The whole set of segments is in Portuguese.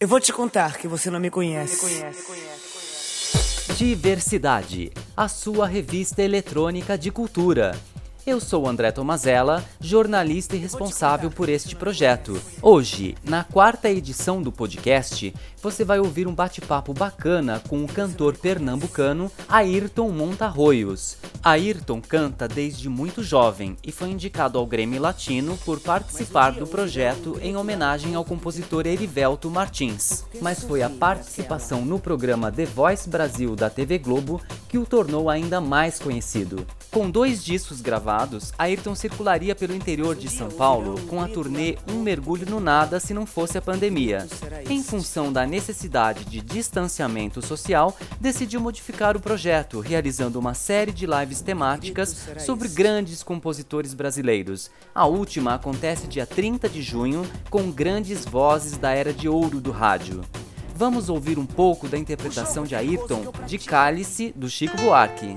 Eu vou te contar que você não me conhece. Diversidade, a sua revista eletrônica de cultura. Eu sou André Tomazella, jornalista e responsável por este projeto. Hoje, na quarta edição do podcast, você vai ouvir um bate-papo bacana com o cantor pernambucano Ayrton Montarroios. Ayrton canta desde muito jovem e foi indicado ao Grêmio Latino por participar do projeto em homenagem ao compositor Erivelto Martins. Mas foi a participação no programa The Voice Brasil da TV Globo que o tornou ainda mais conhecido. Com dois discos gravados, Ayrton circularia pelo interior de São Paulo com a turnê Um Mergulho no Nada se não fosse a pandemia. Em função da necessidade de distanciamento social, decidiu modificar o projeto, realizando uma série de lives temáticas sobre grandes compositores brasileiros. A última acontece dia 30 de junho, com grandes vozes da era de ouro do rádio. Vamos ouvir um pouco da interpretação de Ayrton de Cálice, do Chico Buarque.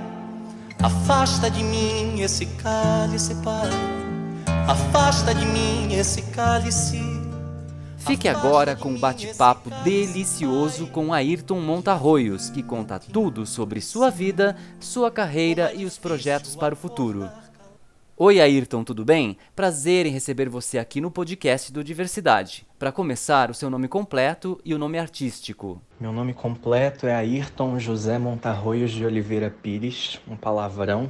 Afasta de mim esse cálice, Pai. Afasta de mim esse cálice. Fique agora com um bate-papo delicioso com Ayrton Montarroios, que conta tudo sobre sua vida, sua carreira e os projetos para o futuro. Oi, Ayrton, tudo bem? Prazer em receber você aqui no podcast do Diversidade. Para começar, o seu nome completo e o nome artístico. Meu nome completo é Ayrton José Montarroios de Oliveira Pires, um palavrão,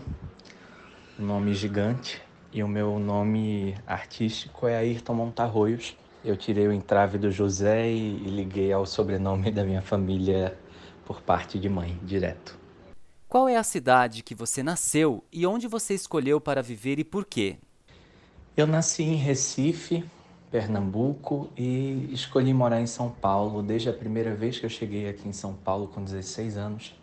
um nome gigante. E o meu nome artístico é Ayrton Montarroios. Eu tirei o entrave do José e liguei ao sobrenome da minha família por parte de mãe, direto. Qual é a cidade que você nasceu e onde você escolheu para viver e por quê? Eu nasci em Recife, Pernambuco e escolhi morar em São Paulo desde a primeira vez que eu cheguei aqui em São Paulo com 16 anos.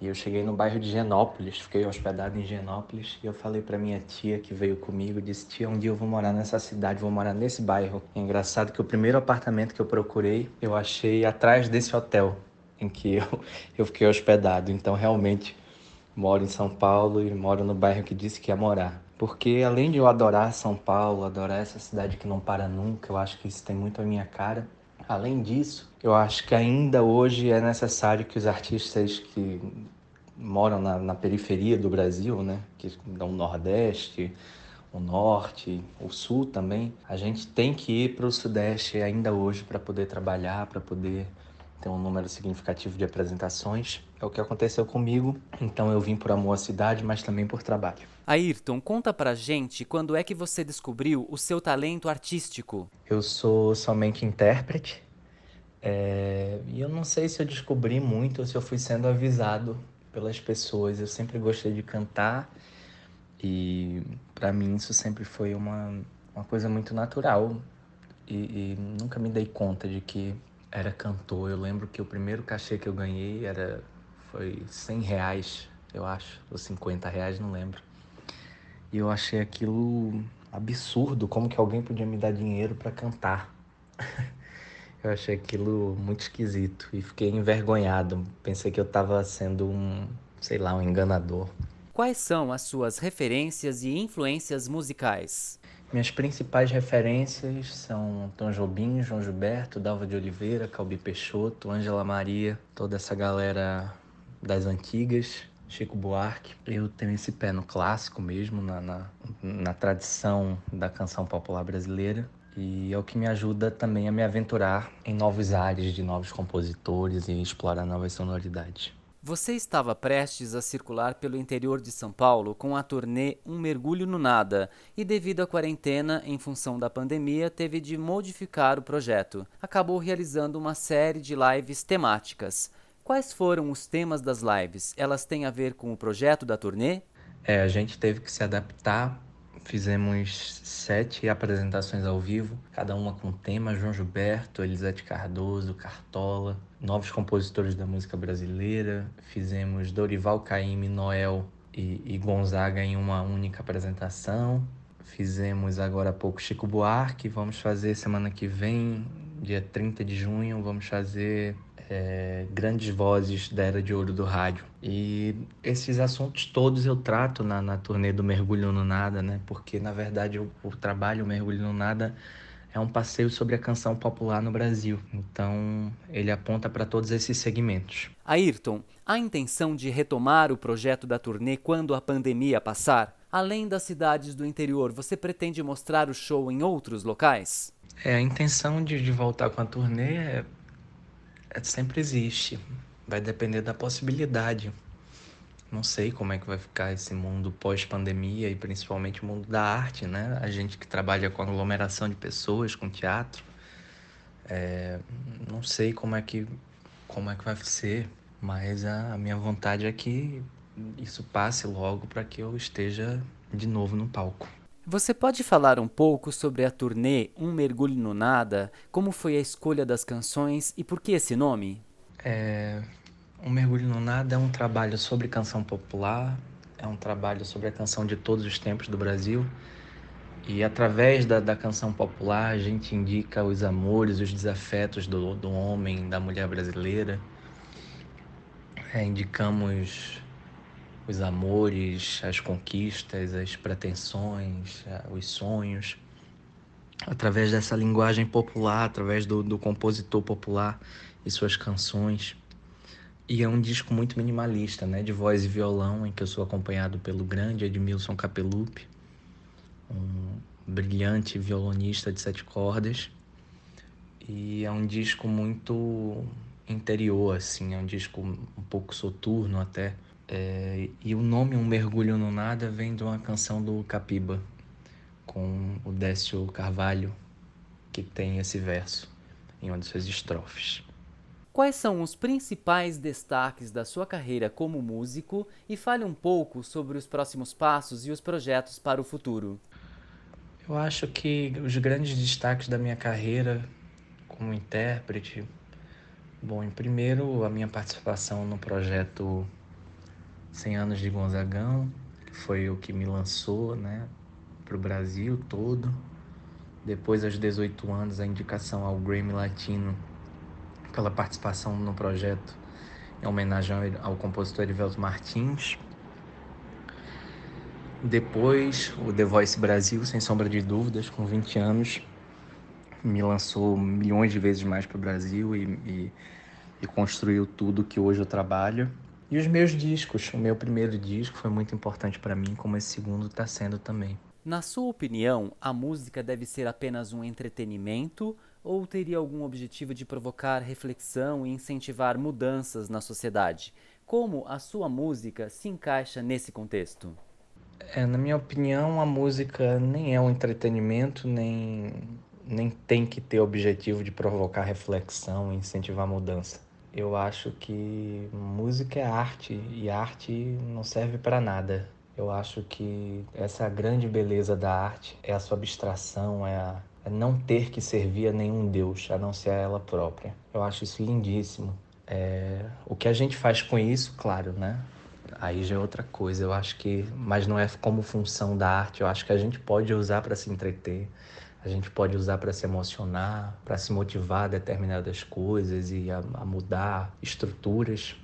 E eu cheguei no bairro de Genópolis, fiquei hospedado em Genópolis e eu falei para minha tia que veio comigo, disse: "Tia, um dia eu vou morar nessa cidade, vou morar nesse bairro". É engraçado que o primeiro apartamento que eu procurei, eu achei atrás desse hotel em que eu, eu fiquei hospedado. Então, realmente, moro em São Paulo e moro no bairro que disse que ia morar. Porque além de eu adorar São Paulo, adorar essa cidade que não para nunca, eu acho que isso tem muito a minha cara. Além disso, eu acho que ainda hoje é necessário que os artistas que moram na, na periferia do Brasil, né, que dão Nordeste, o Norte, o Sul também, a gente tem que ir para o Sudeste ainda hoje para poder trabalhar, para poder tem um número significativo de apresentações. É o que aconteceu comigo, então eu vim por amor à cidade, mas também por trabalho. Ayrton, conta pra gente quando é que você descobriu o seu talento artístico. Eu sou somente intérprete, é... e eu não sei se eu descobri muito ou se eu fui sendo avisado pelas pessoas. Eu sempre gostei de cantar e para mim isso sempre foi uma, uma coisa muito natural e, e nunca me dei conta de que era cantor. Eu lembro que o primeiro cachê que eu ganhei era foi 100 reais, eu acho, ou 50 reais, não lembro. E eu achei aquilo absurdo, como que alguém podia me dar dinheiro para cantar. eu achei aquilo muito esquisito e fiquei envergonhado. Pensei que eu estava sendo um, sei lá, um enganador. Quais são as suas referências e influências musicais? Minhas principais referências são Tom Jobim, João Gilberto, Dalva de Oliveira, Calbi Peixoto, Ângela Maria, toda essa galera das antigas, Chico Buarque. Eu tenho esse pé no clássico mesmo, na, na, na tradição da canção popular brasileira. E é o que me ajuda também a me aventurar em novos ares de novos compositores e explorar novas sonoridades. Você estava prestes a circular pelo interior de São Paulo com a turnê Um Mergulho no Nada e, devido à quarentena, em função da pandemia, teve de modificar o projeto. Acabou realizando uma série de lives temáticas. Quais foram os temas das lives? Elas têm a ver com o projeto da turnê? É, a gente teve que se adaptar fizemos sete apresentações ao vivo, cada uma com tema: João Gilberto, Elisete Cardoso, Cartola, novos compositores da música brasileira. Fizemos Dorival Caymmi, Noel e, e Gonzaga em uma única apresentação. Fizemos agora há pouco Chico Buarque, vamos fazer semana que vem, dia 30 de junho, vamos fazer é, grandes vozes da era de ouro do rádio. E esses assuntos todos eu trato na, na turnê do Mergulho no Nada, né? Porque na verdade o, o trabalho Mergulho no Nada é um passeio sobre a canção popular no Brasil. Então ele aponta para todos esses segmentos. Ayrton, há intenção de retomar o projeto da turnê quando a pandemia passar? Além das cidades do interior, você pretende mostrar o show em outros locais? É, a intenção de, de voltar com a turnê é, é, sempre existe. Vai depender da possibilidade. Não sei como é que vai ficar esse mundo pós-pandemia e principalmente o mundo da arte, né? A gente que trabalha com aglomeração de pessoas, com teatro. É, não sei como é que como é que vai ser, mas a, a minha vontade é que isso passe logo para que eu esteja de novo no palco. Você pode falar um pouco sobre a turnê Um Mergulho no Nada? Como foi a escolha das canções e por que esse nome? É, um Mergulho no Nada é um trabalho sobre canção popular, é um trabalho sobre a canção de todos os tempos do Brasil. E através da, da canção popular a gente indica os amores, os desafetos do, do homem, da mulher brasileira. É, indicamos os amores, as conquistas, as pretensões, os sonhos, através dessa linguagem popular, através do, do compositor popular e suas canções. E é um disco muito minimalista, né, de voz e violão, em que eu sou acompanhado pelo grande Edmilson Capelupi, um brilhante violonista de sete cordas. E é um disco muito interior, assim, é um disco um pouco soturno até, é, e o nome Um Mergulho no Nada vem de uma canção do Capiba, com o Décio Carvalho, que tem esse verso em uma de suas estrofes. Quais são os principais destaques da sua carreira como músico e fale um pouco sobre os próximos passos e os projetos para o futuro? Eu acho que os grandes destaques da minha carreira como intérprete, bom, em primeiro a minha participação no projeto 100 anos de Gonzagão, que foi o que me lançou, né, para o Brasil todo. Depois, aos 18 anos, a indicação ao Grammy Latino pela participação no projeto em homenagem ao compositor Erivelto Martins. Depois, o The Voice Brasil, sem sombra de dúvidas, com 20 anos, me lançou milhões de vezes mais para o Brasil e, e, e construiu tudo que hoje eu trabalho. E os meus discos, o meu primeiro disco foi muito importante para mim, como esse segundo está sendo também. Na sua opinião, a música deve ser apenas um entretenimento ou teria algum objetivo de provocar reflexão e incentivar mudanças na sociedade? Como a sua música se encaixa nesse contexto? É, na minha opinião, a música nem é um entretenimento, nem, nem tem que ter objetivo de provocar reflexão e incentivar mudança. Eu acho que música é arte e arte não serve para nada. Eu acho que essa grande beleza da arte é a sua abstração, é, a, é não ter que servir a nenhum Deus, a não ser a ela própria. Eu acho isso lindíssimo. É, o que a gente faz com isso, claro, né? Aí já é outra coisa. Eu acho que, mas não é como função da arte. Eu acho que a gente pode usar para se entreter, a gente pode usar para se emocionar, para se motivar a determinadas coisas e a, a, mudar estruturas.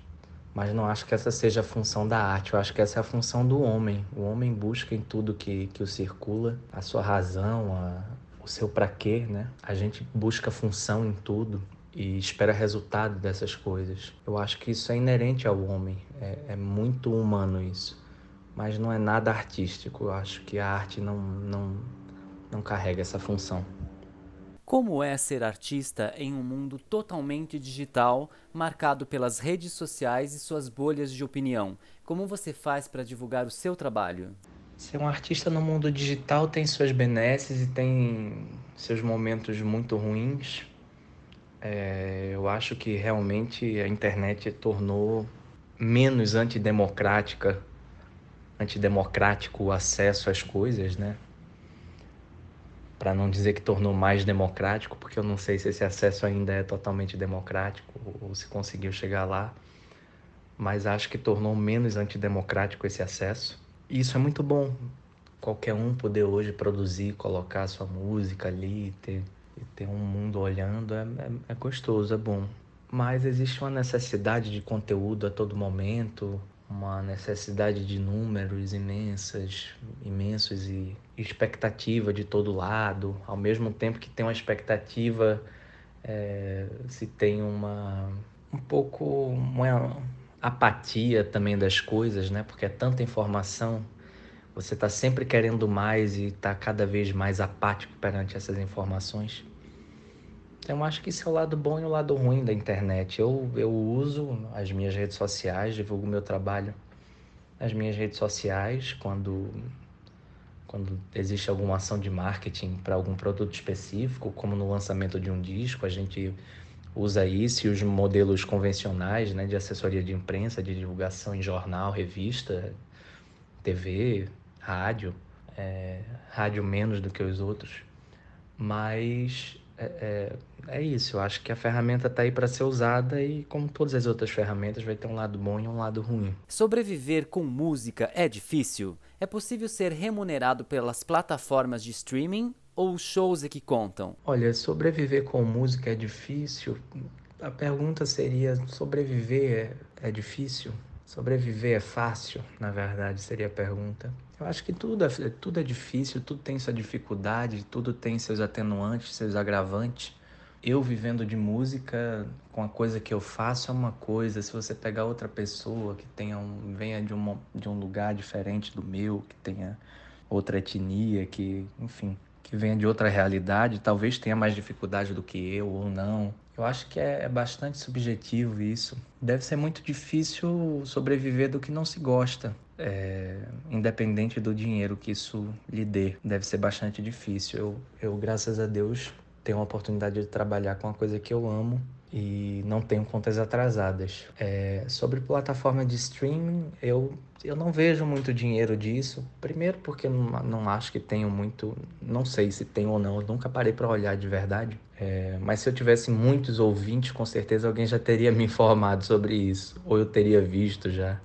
Mas não acho que essa seja a função da arte, eu acho que essa é a função do homem. O homem busca em tudo que, que o circula a sua razão, a, o seu para quê, né? A gente busca função em tudo e espera resultado dessas coisas. Eu acho que isso é inerente ao homem, é, é muito humano isso. Mas não é nada artístico, eu acho que a arte não, não, não carrega essa função. Como é ser artista em um mundo totalmente digital, marcado pelas redes sociais e suas bolhas de opinião? Como você faz para divulgar o seu trabalho? Ser um artista no mundo digital tem suas benesses e tem seus momentos muito ruins. É, eu acho que realmente a internet tornou menos antidemocrática, antidemocrático o acesso às coisas, né? Para não dizer que tornou mais democrático, porque eu não sei se esse acesso ainda é totalmente democrático ou se conseguiu chegar lá, mas acho que tornou menos antidemocrático esse acesso. E isso é muito bom. Qualquer um poder hoje produzir, colocar sua música ali, ter, ter um mundo olhando, é, é, é gostoso, é bom. Mas existe uma necessidade de conteúdo a todo momento, uma necessidade de números imensas, imensos e expectativa de todo lado, ao mesmo tempo que tem uma expectativa, é, se tem uma um pouco uma apatia também das coisas, né? Porque é tanta informação, você está sempre querendo mais e está cada vez mais apático perante essas informações. Eu acho que isso é o lado bom e o lado ruim da internet. Eu, eu uso as minhas redes sociais, divulgo meu trabalho nas minhas redes sociais quando, quando existe alguma ação de marketing para algum produto específico, como no lançamento de um disco, a gente usa isso e os modelos convencionais né, de assessoria de imprensa, de divulgação em jornal, revista, TV, rádio, é, rádio menos do que os outros, mas é, é, é isso. Eu acho que a ferramenta está aí para ser usada e, como todas as outras ferramentas, vai ter um lado bom e um lado ruim. Sobreviver com música é difícil? É possível ser remunerado pelas plataformas de streaming ou shows é que contam? Olha, sobreviver com música é difícil. A pergunta seria: sobreviver é, é difícil? Sobreviver é fácil, na verdade, seria a pergunta. Eu acho que tudo é, tudo é difícil, tudo tem sua dificuldade, tudo tem seus atenuantes, seus agravantes. Eu vivendo de música, com a coisa que eu faço é uma coisa. Se você pegar outra pessoa que tenha um, venha de, uma, de um lugar diferente do meu, que tenha outra etnia, que, enfim, que venha de outra realidade, talvez tenha mais dificuldade do que eu ou não. Eu acho que é, é bastante subjetivo isso. Deve ser muito difícil sobreviver do que não se gosta. É, independente do dinheiro que isso lhe dê, deve ser bastante difícil. Eu, eu, graças a Deus, tenho a oportunidade de trabalhar com uma coisa que eu amo e não tenho contas atrasadas. É, sobre plataforma de streaming, eu, eu não vejo muito dinheiro disso. Primeiro, porque não, não acho que tenho muito. Não sei se tem ou não, eu nunca parei para olhar de verdade. É, mas se eu tivesse muitos ouvintes, com certeza alguém já teria me informado sobre isso, ou eu teria visto já,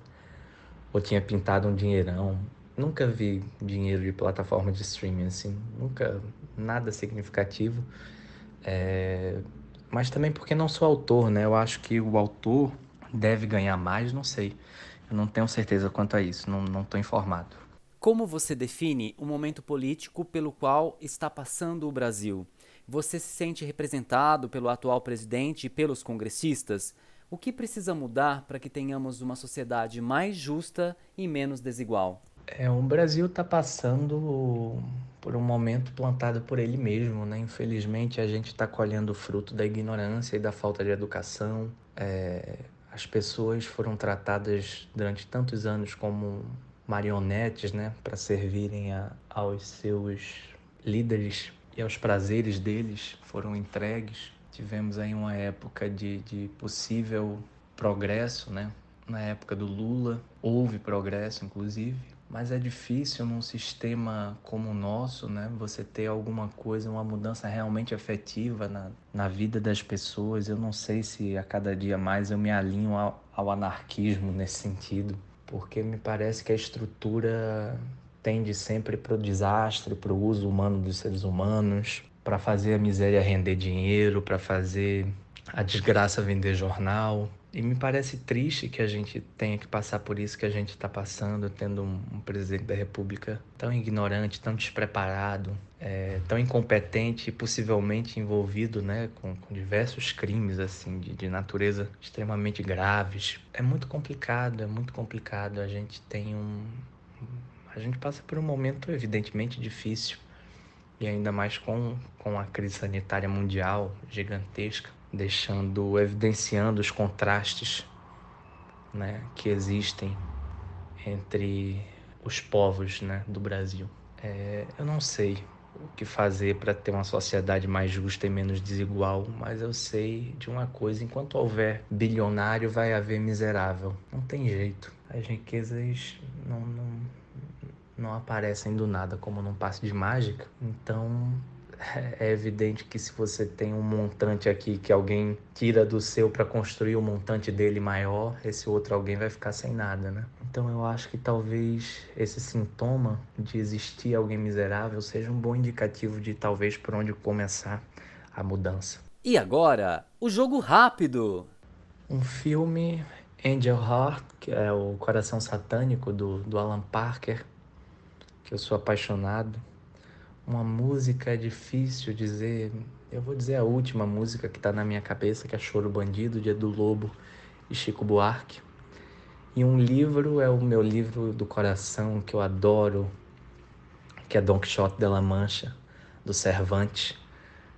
ou tinha pintado um dinheirão. Nunca vi dinheiro de plataforma de streaming assim, nunca nada significativo. É, mas também porque não sou autor, né? Eu acho que o autor deve ganhar mais, não sei. Eu não tenho certeza quanto a isso, não estou informado. Como você define o momento político pelo qual está passando o Brasil? Você se sente representado pelo atual presidente e pelos congressistas? O que precisa mudar para que tenhamos uma sociedade mais justa e menos desigual? É, o Brasil está passando por um momento plantado por ele mesmo, né? Infelizmente, a gente está colhendo o fruto da ignorância e da falta de educação. É, as pessoas foram tratadas durante tantos anos como marionetes, né? Para servirem a, aos seus líderes e aos prazeres deles, foram entregues. Tivemos aí uma época de, de possível progresso, né? Na época do Lula, houve progresso, inclusive mas é difícil num sistema como o nosso, né? Você ter alguma coisa, uma mudança realmente efetiva na, na vida das pessoas. Eu não sei se a cada dia mais eu me alinho ao, ao anarquismo nesse sentido, porque me parece que a estrutura tende sempre para o desastre, para o uso humano dos seres humanos, para fazer a miséria render dinheiro, para fazer a desgraça vender jornal. E me parece triste que a gente tenha que passar por isso que a gente está passando, tendo um, um, presidente da República tão ignorante, tão despreparado, é, tão incompetente e possivelmente envolvido né, com, com diversos crimes assim de, de, natureza extremamente graves. É muito complicado, é muito complicado. A gente tem um. A gente passa por um momento evidentemente difícil e ainda mais com, com a crise sanitária mundial gigantesca deixando, evidenciando os contrastes né, que existem entre os povos né, do Brasil. É, eu não sei o que fazer para ter uma sociedade mais justa e menos desigual, mas eu sei de uma coisa: enquanto houver bilionário, vai haver miserável. Não tem jeito. As riquezas não, não, não aparecem do nada como num passe de mágica. Então é evidente que se você tem um montante aqui que alguém tira do seu para construir o um montante dele maior, esse outro alguém vai ficar sem nada, né? Então eu acho que talvez esse sintoma de existir alguém miserável seja um bom indicativo de talvez por onde começar a mudança. E agora, o jogo rápido. Um filme Angel Heart, que é o Coração Satânico do, do Alan Parker, que eu sou apaixonado. Uma música é difícil dizer. Eu vou dizer a última música que está na minha cabeça, que é Choro Bandido, de Edu Lobo e Chico Buarque. E um livro é o meu livro do coração que eu adoro, que é Don Quixote de la Mancha, do Cervantes,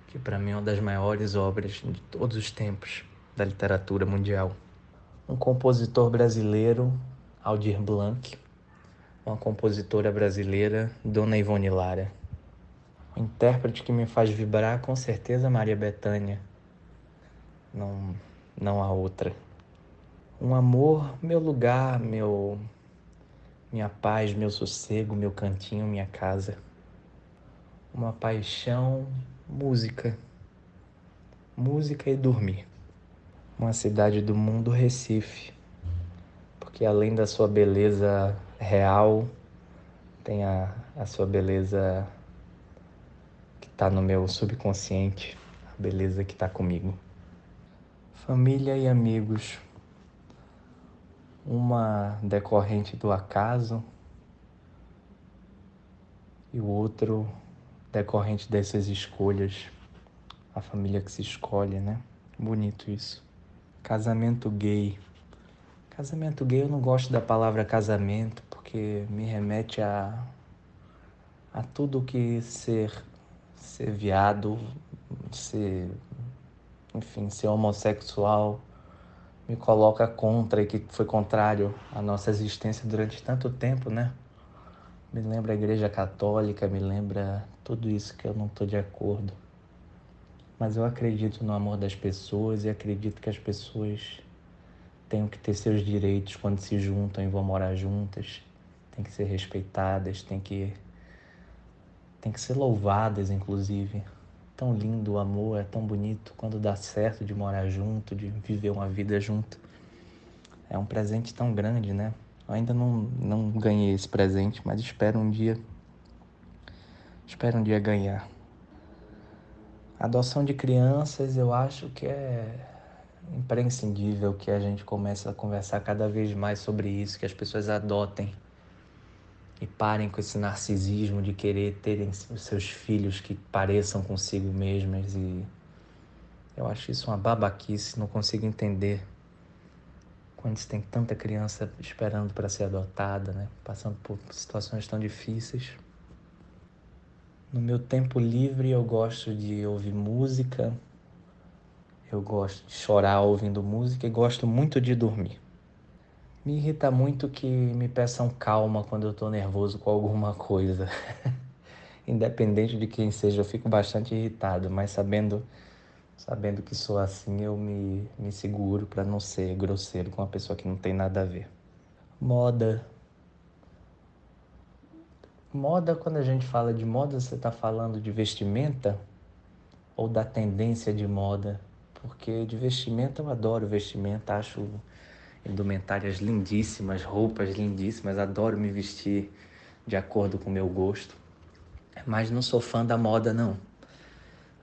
que para mim é uma das maiores obras de todos os tempos da literatura mundial. Um compositor brasileiro, Aldir Blanc, uma compositora brasileira, Dona Ivone Lara. Um intérprete que me faz vibrar, com certeza, Maria Bethânia. Não, não há outra um amor, meu lugar, meu minha paz, meu sossego, meu cantinho, minha casa. Uma paixão, música. Música e dormir. Uma cidade do mundo, Recife. Porque além da sua beleza real, tem a, a sua beleza que está no meu subconsciente, a beleza que está comigo. Família e amigos uma decorrente do acaso e o outro decorrente dessas escolhas, a família que se escolhe, né? Bonito isso. Casamento gay. Casamento gay eu não gosto da palavra casamento porque me remete a a tudo que ser ser viado, ser enfim, ser homossexual me coloca contra e que foi contrário à nossa existência durante tanto tempo, né? Me lembra a Igreja Católica, me lembra tudo isso que eu não estou de acordo. Mas eu acredito no amor das pessoas e acredito que as pessoas têm que ter seus direitos quando se juntam e vão morar juntas, têm que ser respeitadas, têm que, têm que ser louvadas, inclusive tão lindo o amor, é tão bonito quando dá certo de morar junto, de viver uma vida junto. É um presente tão grande, né? Eu ainda não, não ganhei esse presente, mas espero um dia. Espero um dia ganhar. Adoção de crianças, eu acho que é imprescindível que a gente comece a conversar cada vez mais sobre isso, que as pessoas adotem e parem com esse narcisismo de querer terem os seus filhos que pareçam consigo mesmas e eu acho isso uma babaquice, não consigo entender quando se tem tanta criança esperando para ser adotada, né? Passando por situações tão difíceis. No meu tempo livre eu gosto de ouvir música, eu gosto de chorar ouvindo música e gosto muito de dormir. Me irrita muito que me peçam calma quando eu estou nervoso com alguma coisa. Independente de quem seja, eu fico bastante irritado, mas sabendo sabendo que sou assim, eu me, me seguro para não ser grosseiro com uma pessoa que não tem nada a ver. Moda. Moda, quando a gente fala de moda, você está falando de vestimenta ou da tendência de moda? Porque de vestimenta eu adoro vestimenta, acho indumentárias lindíssimas, roupas lindíssimas, adoro me vestir de acordo com o meu gosto. Mas não sou fã da moda, não.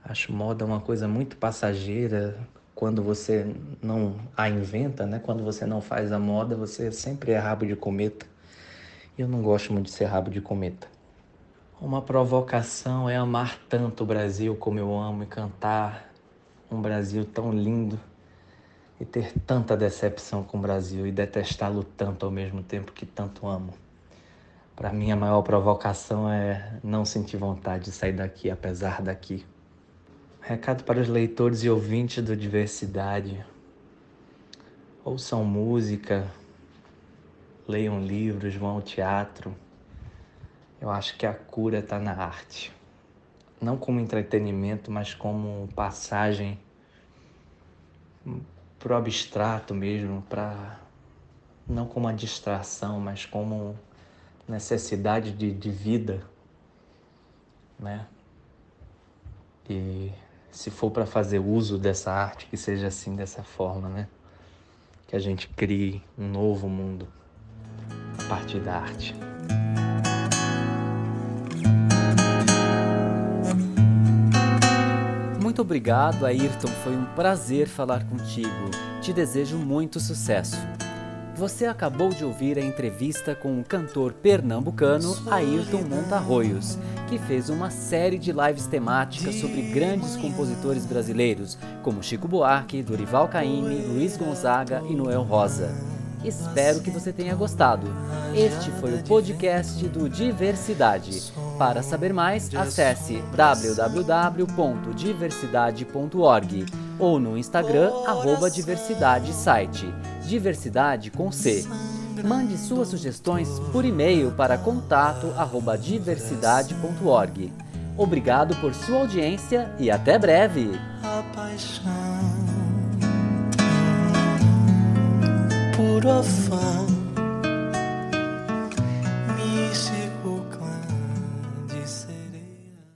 Acho moda uma coisa muito passageira. Quando você não a inventa, né? Quando você não faz a moda, você sempre é rabo de cometa. E eu não gosto muito de ser rabo de cometa. Uma provocação é amar tanto o Brasil como eu amo e cantar um Brasil tão lindo e ter tanta decepção com o Brasil e detestá-lo tanto ao mesmo tempo que tanto amo. Para mim, a maior provocação é não sentir vontade de sair daqui, apesar daqui. Recado para os leitores e ouvintes do Diversidade: ouçam música, leiam livros, vão ao teatro. Eu acho que a cura está na arte. Não como entretenimento, mas como passagem para o abstrato mesmo, para não como uma distração, mas como necessidade de, de vida, né? E se for para fazer uso dessa arte, que seja assim, dessa forma, né? Que a gente crie um novo mundo a partir da arte. Muito obrigado, Ayrton. Foi um prazer falar contigo. Te desejo muito sucesso. Você acabou de ouvir a entrevista com o cantor pernambucano Ayrton Montarroios, que fez uma série de lives temáticas sobre grandes compositores brasileiros, como Chico Buarque, Dorival Caymmi, Luiz Gonzaga e Noel Rosa. Espero que você tenha gostado. Este foi o podcast do Diversidade. Para saber mais, acesse www.diversidade.org ou no Instagram arroba Diversidade Site. Diversidade com C. Mande suas sugestões por e-mail para contato@diversidade.org. Obrigado por sua audiência e até breve. of fun.